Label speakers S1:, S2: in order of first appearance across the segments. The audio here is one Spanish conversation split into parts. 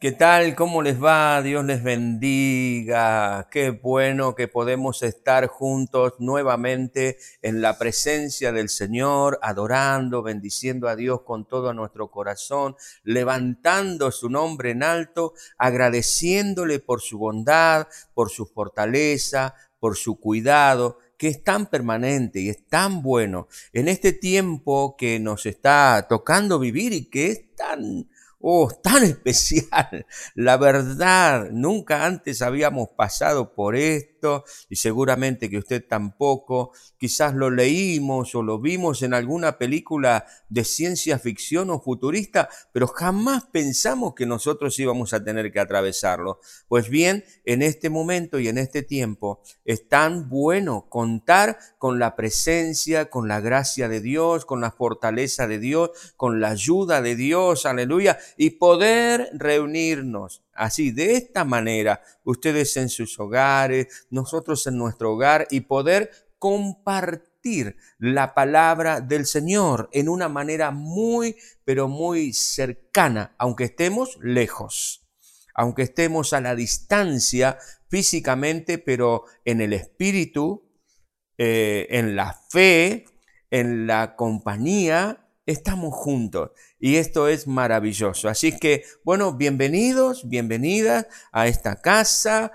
S1: ¿Qué tal? ¿Cómo les va? Dios les bendiga. Qué bueno que podemos estar juntos nuevamente en la presencia del Señor, adorando, bendiciendo a Dios con todo nuestro corazón, levantando su nombre en alto, agradeciéndole por su bondad, por su fortaleza, por su cuidado que es tan permanente y es tan bueno en este tiempo que nos está tocando vivir y que es tan Oh, tan especial. La verdad, nunca antes habíamos pasado por esto y seguramente que usted tampoco. Quizás lo leímos o lo vimos en alguna película de ciencia ficción o futurista, pero jamás pensamos que nosotros íbamos a tener que atravesarlo. Pues bien, en este momento y en este tiempo es tan bueno contar con la presencia, con la gracia de Dios, con la fortaleza de Dios, con la ayuda de Dios, aleluya y poder reunirnos. Así, de esta manera, ustedes en sus hogares, nosotros en nuestro hogar y poder compartir la palabra del Señor en una manera muy, pero muy cercana, aunque estemos lejos, aunque estemos a la distancia físicamente, pero en el espíritu, eh, en la fe, en la compañía, estamos juntos y esto es maravilloso. Así que, bueno, bienvenidos, bienvenidas a esta casa,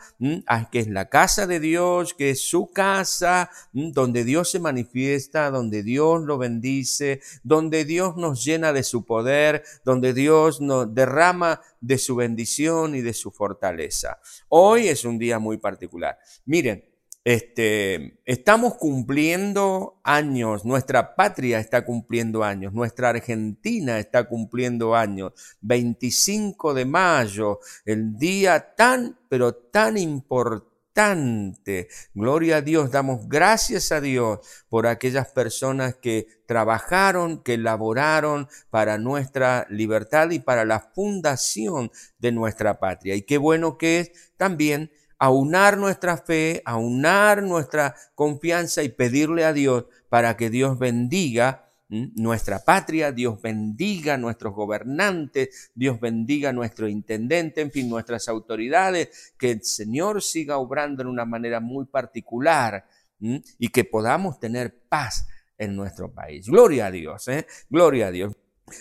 S1: que es la casa de Dios, que es su casa, donde Dios se manifiesta, donde Dios lo bendice, donde Dios nos llena de su poder, donde Dios nos derrama de su bendición y de su fortaleza. Hoy es un día muy particular. Miren, este, estamos cumpliendo años, nuestra patria está cumpliendo años, nuestra Argentina está cumpliendo años. 25 de mayo, el día tan, pero tan importante. Gloria a Dios, damos gracias a Dios por aquellas personas que trabajaron, que laboraron para nuestra libertad y para la fundación de nuestra patria. Y qué bueno que es también aunar nuestra fe, aunar nuestra confianza y pedirle a Dios para que Dios bendiga nuestra patria, Dios bendiga a nuestros gobernantes, Dios bendiga a nuestro intendente, en fin, nuestras autoridades, que el Señor siga obrando en una manera muy particular y que podamos tener paz en nuestro país. Gloria a Dios, ¿eh? gloria a Dios.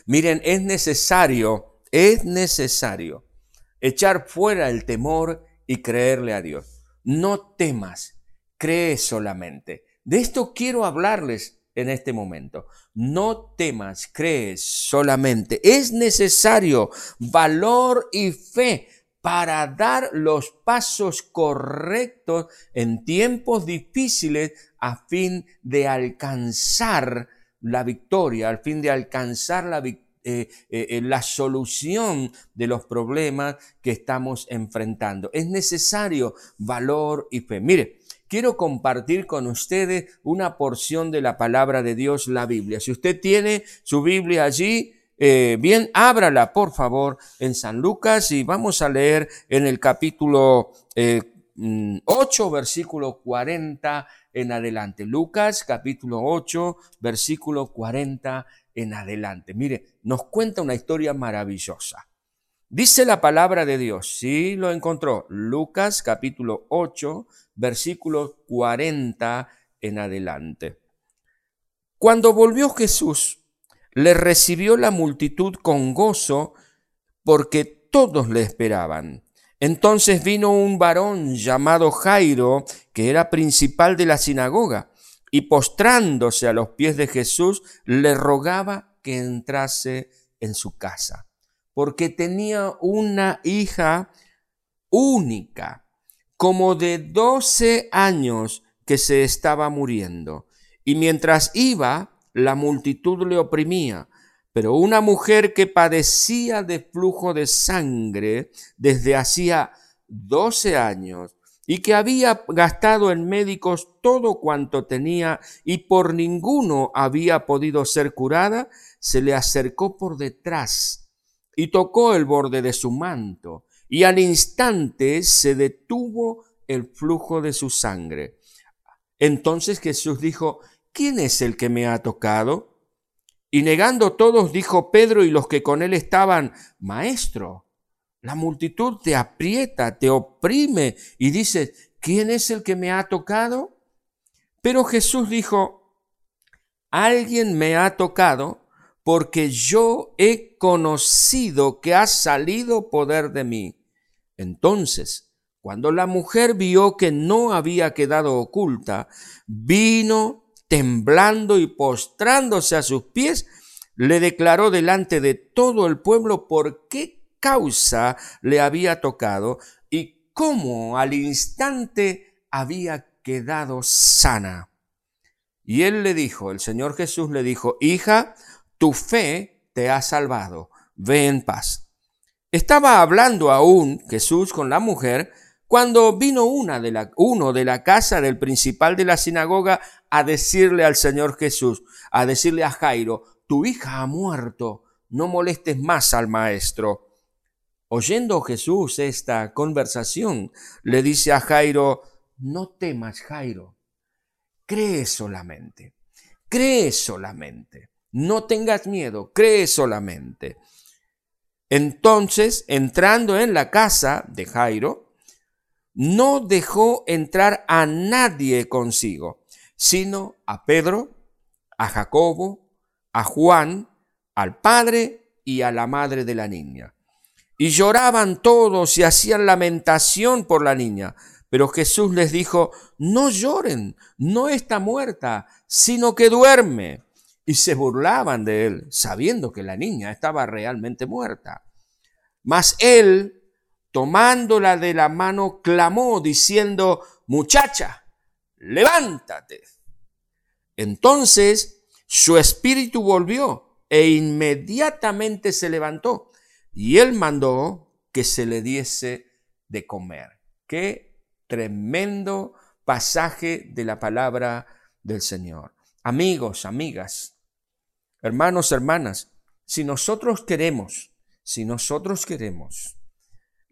S1: Miren, es necesario, es necesario echar fuera el temor y creerle a Dios. No temas, cree solamente. De esto quiero hablarles en este momento. No temas, cree solamente. Es necesario valor y fe para dar los pasos correctos en tiempos difíciles a fin de alcanzar la victoria, al fin de alcanzar la victoria eh, eh, eh, la solución de los problemas que estamos enfrentando. Es necesario valor y fe. Mire, quiero compartir con ustedes una porción de la palabra de Dios, la Biblia. Si usted tiene su Biblia allí, bien, ábrala por favor en San Lucas y vamos a leer en el capítulo 8, mm, versículo 40 en adelante. Lucas capítulo 8, versículo 40 en adelante. Mire, nos cuenta una historia maravillosa. Dice la palabra de Dios, sí lo encontró, Lucas capítulo 8, versículo 40 en adelante. Cuando volvió Jesús, le recibió la multitud con gozo porque todos le esperaban. Entonces vino un varón llamado Jairo, que era principal de la sinagoga, y postrándose a los pies de Jesús, le rogaba que entrase en su casa, porque tenía una hija única, como de 12 años que se estaba muriendo, y mientras iba, la multitud le oprimía. Pero una mujer que padecía de flujo de sangre desde hacía 12 años y que había gastado en médicos todo cuanto tenía y por ninguno había podido ser curada, se le acercó por detrás y tocó el borde de su manto, y al instante se detuvo el flujo de su sangre. Entonces Jesús dijo, ¿quién es el que me ha tocado? Y negando todos, dijo Pedro y los que con él estaban, Maestro, La multitud te aprieta, te oprime y dices, ¿quién es el que me ha tocado? Pero Jesús dijo, alguien me ha tocado porque yo he conocido que ha salido poder de mí. Entonces, cuando la mujer vio que no había quedado oculta, vino temblando y postrándose a sus pies, le declaró delante de todo el pueblo por qué causa le había tocado y cómo al instante había quedado sana. Y él le dijo, el Señor Jesús le dijo, hija, tu fe te ha salvado, ve en paz. Estaba hablando aún Jesús con la mujer cuando vino una uno de la casa del principal de la sinagoga a decirle al Señor Jesús, a decirle a Jairo, tu hija ha muerto, no molestes más al maestro. Oyendo Jesús esta conversación, le dice a Jairo, no temas, Jairo, cree solamente, cree solamente, no tengas miedo, cree solamente. Entonces, entrando en la casa de Jairo, no dejó entrar a nadie consigo, sino a Pedro, a Jacobo, a Juan, al padre y a la madre de la niña. Y lloraban todos y hacían lamentación por la niña. Pero Jesús les dijo, no lloren, no está muerta, sino que duerme. Y se burlaban de él, sabiendo que la niña estaba realmente muerta. Mas él, tomándola de la mano, clamó diciendo, muchacha, levántate. Entonces su espíritu volvió e inmediatamente se levantó y él mandó que se le diese de comer. Qué tremendo pasaje de la palabra del Señor. Amigos, amigas, hermanos, hermanas, si nosotros queremos, si nosotros queremos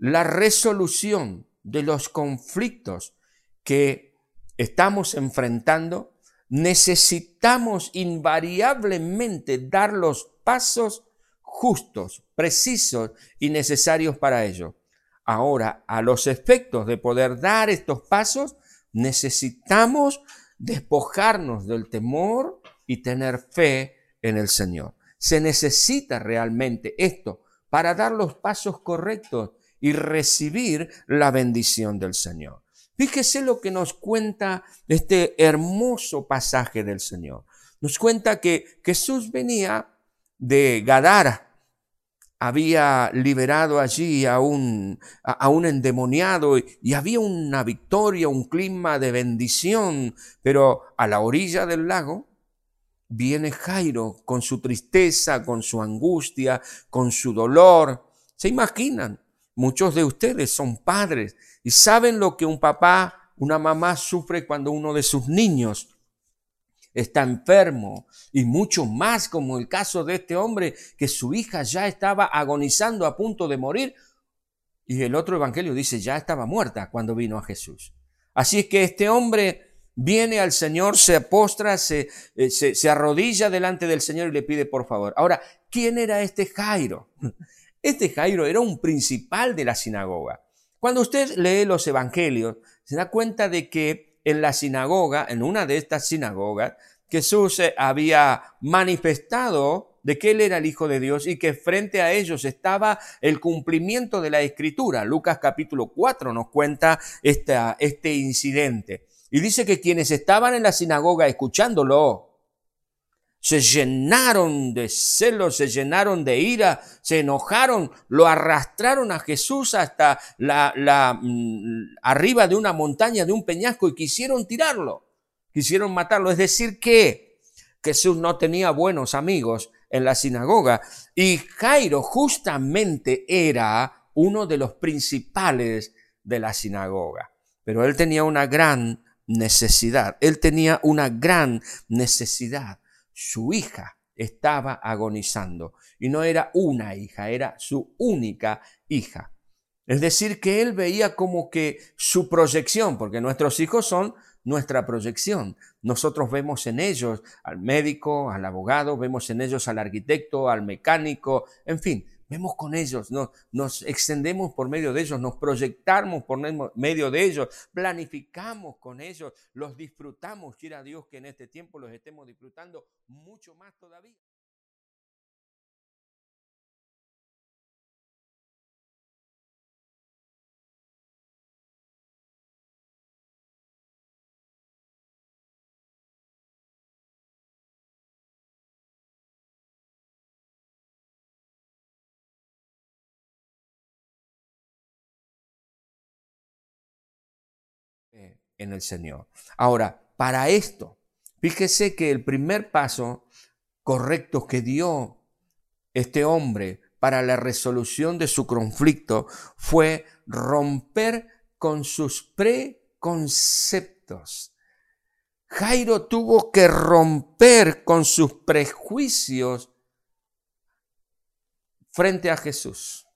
S1: la resolución de los conflictos que estamos enfrentando, necesitamos invariablemente dar los pasos justos, precisos y necesarios para ello. Ahora, a los efectos de poder dar estos pasos, necesitamos despojarnos del temor y tener fe en el Señor. Se necesita realmente esto para dar los pasos correctos y recibir la bendición del Señor. Fíjese lo que nos cuenta este hermoso pasaje del Señor. Nos cuenta que Jesús venía de Gadara había liberado allí a un, a un endemoniado y, había una victoria, un clima de bendición, pero a la orilla del lago viene Jairo con su tristeza, con su angustia, con su dolor. ¿Se imaginan? Muchos de ustedes son padres y saben lo que un papá, una mamá sufre cuando uno de sus niños está enfermo y mucho más como el caso de este hombre que su hija ya estaba agonizando a punto de morir y el otro evangelio dice ya estaba muerta cuando vino a Jesús. Así es que este hombre viene al Señor, se postra, se, eh, se, se arrodilla delante del Señor y le pide por favor. Ahora, ¿quién era este Jairo? Este Jairo era un principal de la sinagoga. Cuando usted lee los evangelios, se da cuenta de que en la sinagoga, en una de estas sinagogas, Jesús eh, había manifestado de que Él era el Hijo de Dios y que frente a ellos estaba el cumplimiento de la Escritura. Lucas capítulo 4 nos cuenta este incidente. Y dice que quienes estaban en la sinagoga escuchándolo, se llenaron de celos, se llenaron de ira, se enojaron, lo arrastraron a Jesús hasta la, la mm, arriba de una montaña, de un peñasco y quisieron tirarlo, quisieron matarlo. Es decir, que Jesús no tenía buenos amigos en la sinagoga y Jairo justamente era uno de los principales de la sinagoga. Pero él tenía una gran necesidad, él tenía una gran necesidad su hija estaba agonizando. Y no era una hija, era su única hija. Es decir, que él veía como que su proyección, porque nuestros hijos son nuestra proyección. Nosotros vemos en ellos al médico, al abogado, vemos en ellos al arquitecto, al mecánico, en fin, vemos con ellos, nos, nos extendemos por medio de ellos, nos proyectamos por medio de ellos, planificamos con ellos, los disfrutamos. Quiera Dios que en este tiempo los estemos disfrutando mucho más todavía. En el Señor. Ahora, para esto, fíjese que el primer paso correcto que dio este hombre para la resolución de su conflicto fue romper con sus preconceptos. Jairo tuvo que romper con sus prejuicios frente a Jesús.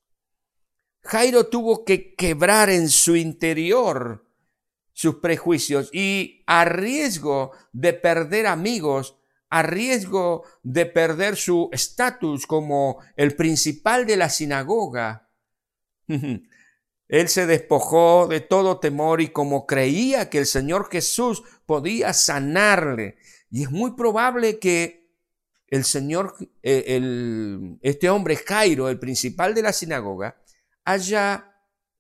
S1: Jairo tuvo que quebrar en su interior sus prejuicios y a riesgo de perder amigos, a riesgo de perder su estatus como el principal de la sinagoga. Él se despojó de todo temor y como creía que el Señor Jesús podía sanarle, y es muy probable que el Señor, eh, el, este hombre Jairo, el principal de la sinagoga, haya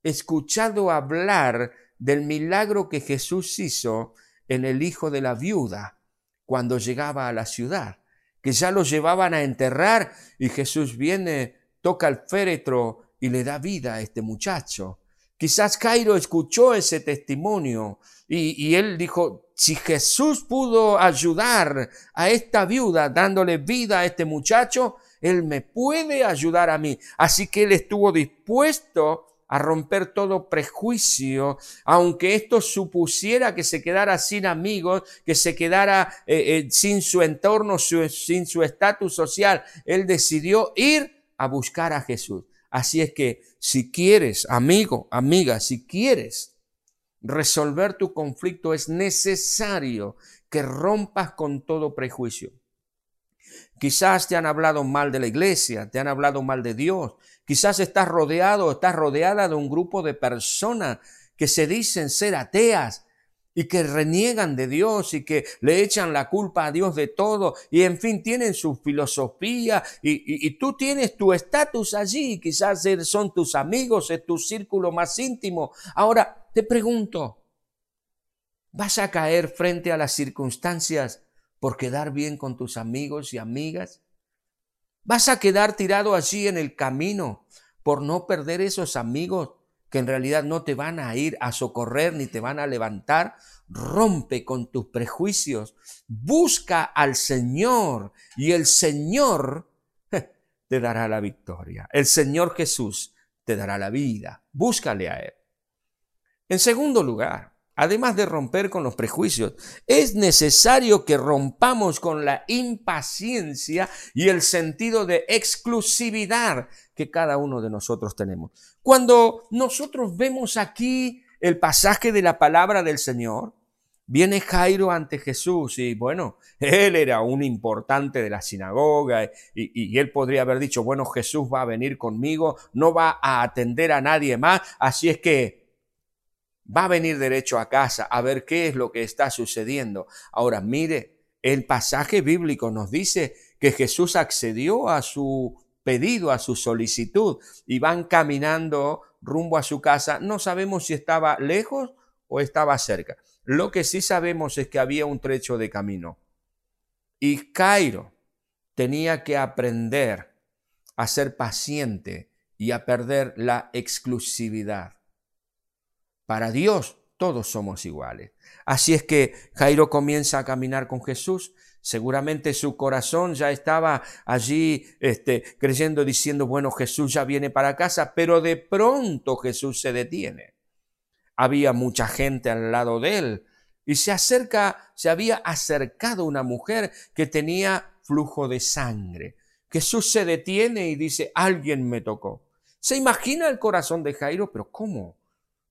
S1: escuchado hablar del milagro que Jesús hizo en el hijo de la viuda cuando llegaba a la ciudad, que ya lo llevaban a enterrar y Jesús viene, toca el féretro y le da vida a este muchacho. Quizás Cairo escuchó ese testimonio y, y, él dijo, si Jesús pudo ayudar a esta viuda dándole vida a este muchacho, él me puede ayudar a mí. Así que él estuvo dispuesto a romper todo prejuicio, aunque esto supusiera que se quedara sin amigos, que se quedara eh, eh, sin su entorno, sin su estatus social. Él decidió ir a buscar a Jesús. Así es que si quieres, amigo, amiga, si quieres resolver tu conflicto, es necesario que rompas con todo prejuicio. Quizás te han hablado mal de la iglesia, te han hablado mal de Dios. Quizás estás rodeado, estás rodeada de un grupo de personas que se dicen ser ateas y que reniegan de Dios y que le echan la culpa a Dios de todo y en fin tienen su filosofía y, y tú tienes tu estatus allí, quizás son tus amigos, es tu círculo más íntimo. Ahora te pregunto, ¿vas a caer frente a las circunstancias por quedar bien con tus amigos y amigas? ¿Vas a quedar tirado allí en el camino por no perder esos amigos que en realidad no te van a ir a socorrer ni te van a levantar? Rompe con tus prejuicios, busca al Señor y el Señor te dará la victoria. El Señor Jesús te dará la vida. Búscale a Él. En segundo lugar, además de romper con los prejuicios, es necesario que rompamos con la impaciencia y el sentido de exclusividad que cada uno de nosotros tenemos. Cuando nosotros vemos aquí el pasaje de la palabra del Señor, viene Jairo ante Jesús y bueno, él era un importante de la sinagoga y, y, él podría haber dicho, bueno, Jesús va a venir conmigo, no va a atender a nadie más, así es que va a venir derecho a casa a ver qué es lo que está sucediendo. Ahora, mire, el pasaje bíblico nos dice que Jesús accedió a su pedido, a su solicitud, y van caminando rumbo a su casa. No sabemos si estaba lejos o estaba cerca. Lo que sí sabemos es que había un trecho de camino. Y Cairo tenía que aprender a ser paciente y a perder la exclusividad. Para Dios todos somos iguales. Así es que Jairo comienza a caminar con Jesús. Seguramente su corazón ya estaba allí este, creyendo, diciendo, bueno, Jesús ya viene para casa, pero de pronto Jesús se detiene. Había mucha gente al lado de él y se acerca, se había acercado una mujer que tenía flujo de sangre. Jesús se detiene y dice, alguien me tocó. ¿Se imagina el corazón de Jairo? Pero ¿cómo?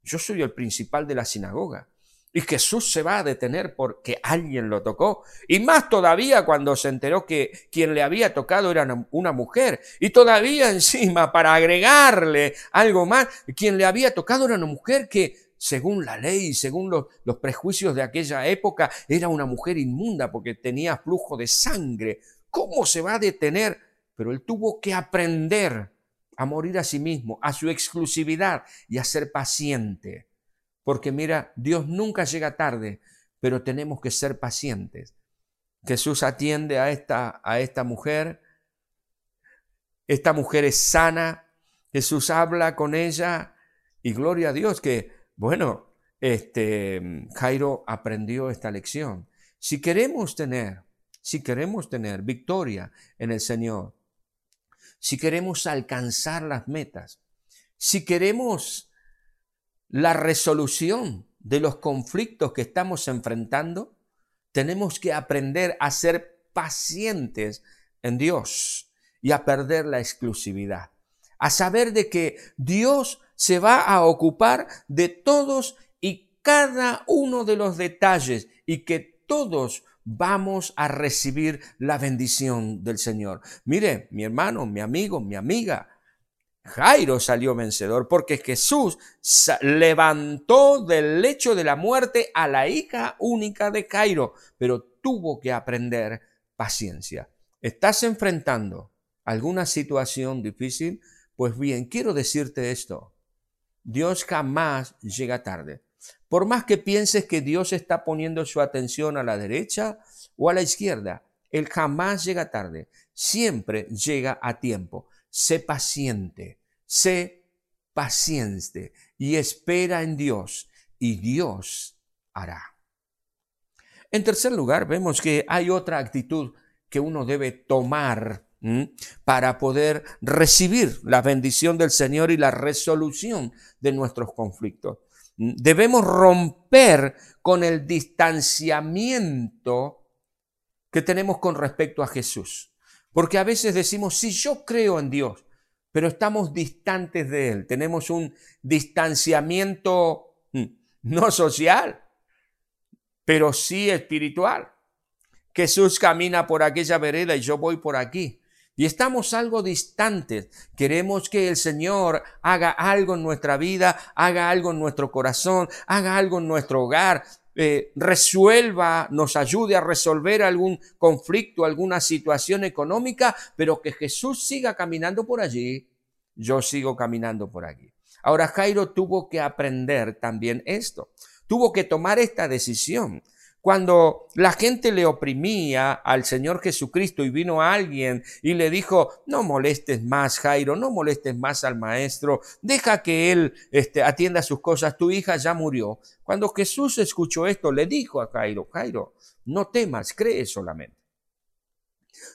S1: Yo soy el principal de la sinagoga. Y Jesús se va a detener porque alguien lo tocó. Y más todavía cuando se enteró que quien le había tocado era una mujer. Y todavía encima, para agregarle algo más, quien le había tocado era una mujer que, según la ley, según los, prejuicios de aquella época, era una mujer inmunda porque tenía flujo de sangre. ¿Cómo se va a detener? Pero él tuvo que aprender a morir a sí mismo, a su exclusividad y a ser paciente porque mira, Dios nunca llega tarde, pero tenemos que ser pacientes. Jesús atiende a esta, a esta mujer. Esta mujer es sana. Jesús habla con ella y gloria a Dios que, bueno, este, Jairo aprendió esta lección. Si queremos tener, si queremos tener victoria en el Señor, si queremos alcanzar las metas, si queremos la resolución de los conflictos que estamos enfrentando, tenemos que aprender a ser pacientes en Dios y a perder la exclusividad. A saber de que Dios se va a ocupar de todos y cada uno de los detalles y que todos vamos a recibir la bendición del Señor. Mire, mi hermano, mi amigo, mi amiga, Jairo salió vencedor porque Jesús levantó del lecho de la muerte a la hija única de Jairo, pero tuvo que aprender paciencia. ¿Estás enfrentando alguna situación difícil? Pues bien, quiero decirte esto. Dios jamás llega tarde. Por más que pienses que Dios está poniendo su atención a la derecha o a la izquierda, Él jamás llega tarde. Siempre llega a tiempo sé paciente, sé paciente y espera en Dios y Dios hará. En tercer lugar, vemos que hay otra actitud que uno debe tomar para poder recibir la bendición del Señor y la resolución de nuestros conflictos. Debemos romper con el distanciamiento que tenemos con respecto a Jesús. Porque a veces decimos, sí, yo creo en Dios, pero estamos distantes de Él. Tenemos un distanciamiento mm, no social, pero sí espiritual. Jesús camina por aquella vereda y yo voy por aquí. Y estamos algo distantes. Queremos que el Señor haga algo en nuestra vida, haga algo en nuestro corazón, haga algo en nuestro hogar, eh, resuelva, nos ayude a resolver algún conflicto, alguna situación económica, pero que Jesús siga caminando por allí, yo sigo caminando por aquí. Ahora Jairo tuvo que aprender también esto, tuvo que tomar esta decisión. Cuando la gente le oprimía al Señor Jesucristo y vino alguien y le dijo, no molestes más, Jairo, no molestes más al maestro, deja que él este, atienda sus cosas, tu hija ya murió. Cuando Jesús escuchó esto, le dijo a Jairo, Jairo, no temas, cree solamente.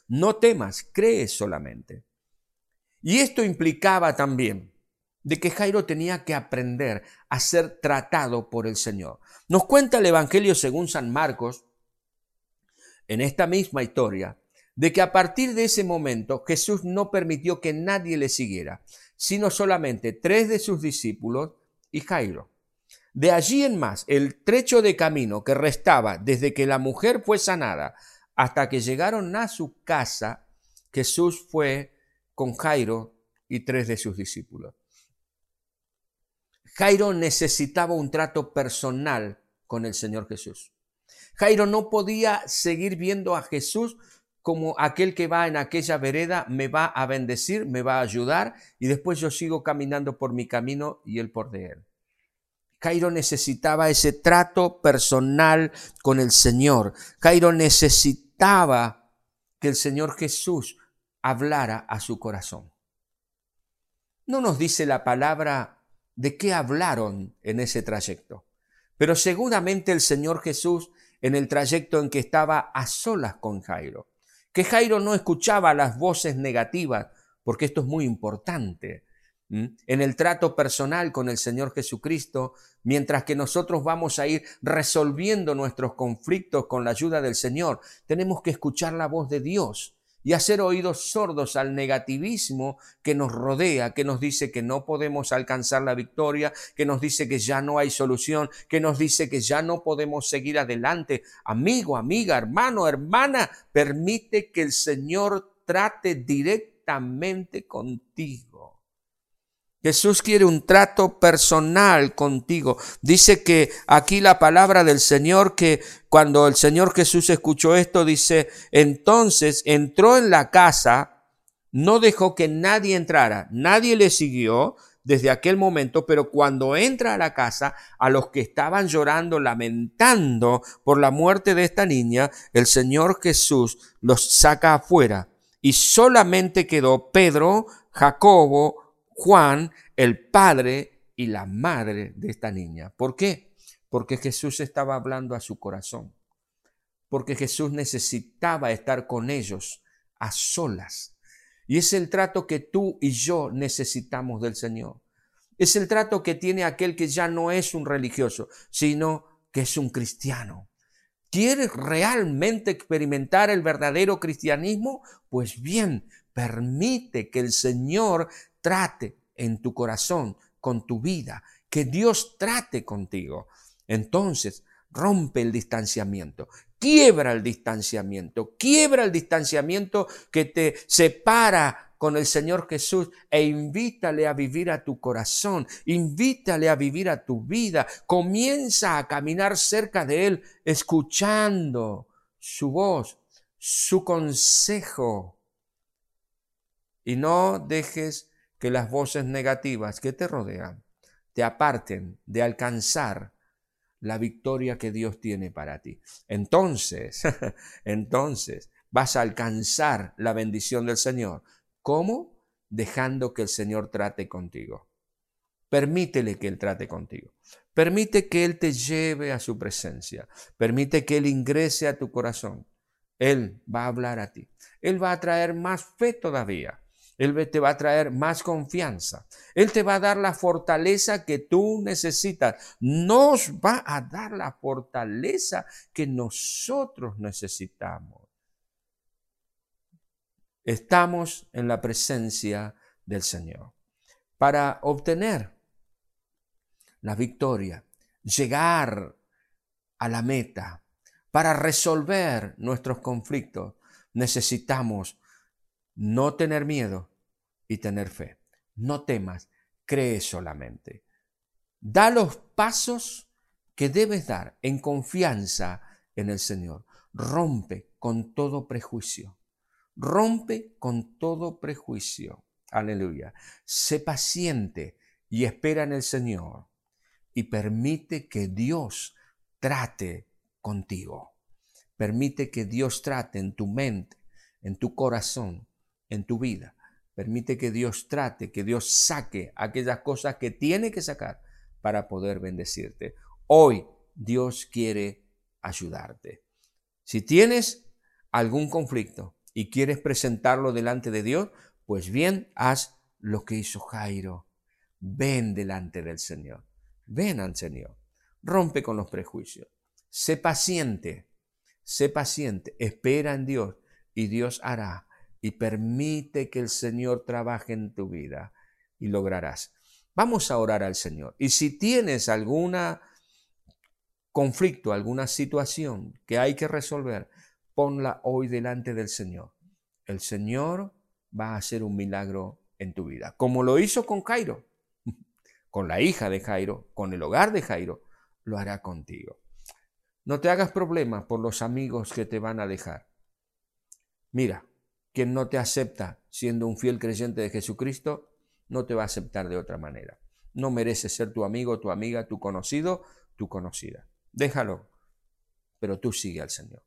S1: No temas, cree solamente. Y esto implicaba también de que Jairo tenía que aprender a ser tratado por el Señor. Nos cuenta el Evangelio según San Marcos, en esta misma historia, de que a partir de ese momento Jesús no permitió que nadie le siguiera, sino solamente tres de sus discípulos y Jairo. De allí en más, el trecho de camino que restaba desde que la mujer fue sanada hasta que llegaron a su casa, Jesús fue con Jairo y tres de sus discípulos. Jairo necesitaba un trato personal con el Señor Jesús. Jairo no podía seguir viendo a Jesús como aquel que va en aquella vereda, me va a bendecir, me va a ayudar y después yo sigo caminando por mi camino y él por de él. Jairo necesitaba ese trato personal con el Señor. Jairo necesitaba que el Señor Jesús hablara a su corazón. No nos dice la palabra de qué hablaron en ese trayecto. Pero seguramente el Señor Jesús en el trayecto en que estaba a solas con Jairo, que Jairo no escuchaba las voces negativas, porque esto es muy importante, en el trato personal con el Señor Jesucristo, mientras que nosotros vamos a ir resolviendo nuestros conflictos con la ayuda del Señor, tenemos que escuchar la voz de Dios y hacer oídos sordos al negativismo que nos rodea, que nos dice que no podemos alcanzar la victoria, que nos dice que ya no hay solución, que nos dice que ya no podemos seguir adelante. Amigo, amiga, hermano, hermana, permite que el Señor trate directamente contigo. Jesús quiere un trato personal contigo. Dice que aquí la palabra del Señor, que cuando el Señor Jesús escuchó esto, dice, entonces entró en la casa, no dejó que nadie entrara, nadie le siguió desde aquel momento, pero cuando entra a la casa, a los que estaban llorando, lamentando por la muerte de esta niña, el Señor Jesús los saca afuera y solamente quedó Pedro, Jacobo, Juan, el padre y la madre de esta niña. ¿Por qué? Porque Jesús estaba hablando a su corazón. Porque Jesús necesitaba estar con ellos a solas. Y es el trato que tú y yo necesitamos del Señor. Es el trato que tiene aquel que ya no es un religioso, sino que es un cristiano. ¿Quieres realmente experimentar el verdadero cristianismo? Pues bien, permite que el Señor trate en tu corazón, con tu vida, que Dios trate contigo. Entonces, rompe el distanciamiento, quiebra el distanciamiento, quiebra el distanciamiento que te separa con el Señor Jesús e invítale a vivir a tu corazón, invítale a vivir a tu vida, comienza a caminar cerca de Él, escuchando su voz, su consejo. Y no dejes que las voces negativas que te rodean te aparten de alcanzar la victoria que Dios tiene para ti. Entonces, entonces vas a alcanzar la bendición del Señor. ¿Cómo? Dejando que el Señor trate contigo. Permítele que Él trate contigo. Permite que Él te lleve a su presencia. Permite que Él ingrese a tu corazón. Él va a hablar a ti. Él va a traer más fe todavía. Él te va a traer más confianza. Él te va a dar la fortaleza que tú necesitas. Nos va a dar la fortaleza que nosotros necesitamos. Estamos en la presencia del Señor. Para obtener la victoria, llegar a la meta, para resolver nuestros conflictos, necesitamos no tener miedo y tener fe. No temas, cree solamente. Da los pasos que debes dar en confianza en el Señor. Rompe con todo prejuicio. Rompe con todo prejuicio. Aleluya. Sé paciente y espera en el Señor y permite que Dios trate contigo. Permite que Dios trate en tu mente, en tu corazón, en tu vida. Permite que Dios trate, que Dios saque aquellas cosas que tiene que sacar para poder bendecirte. Hoy Dios quiere ayudarte. Si tienes algún conflicto y quieres presentarlo delante de Dios, pues bien, haz lo que hizo Jairo. Ven delante del Señor. Ven al Señor. Rompe con los prejuicios. Sé paciente. Sé paciente. Espera en Dios y Dios hará y permite que el Señor trabaje en tu vida y lograrás. Vamos a orar al Señor. Y si tienes alguna conflicto, alguna situación que hay que resolver, ponla hoy delante del Señor. El Señor va a hacer un milagro en tu vida, como lo hizo con Jairo, con la hija de Jairo, con el hogar de Jairo, lo hará contigo. No te hagas problemas por los amigos que te van a dejar. Mira, quien no te acepta siendo un fiel creyente de Jesucristo, no te va a aceptar de otra manera. No mereces ser tu amigo, tu amiga, tu conocido, tu conocida. Déjalo, pero tú sigue al Señor.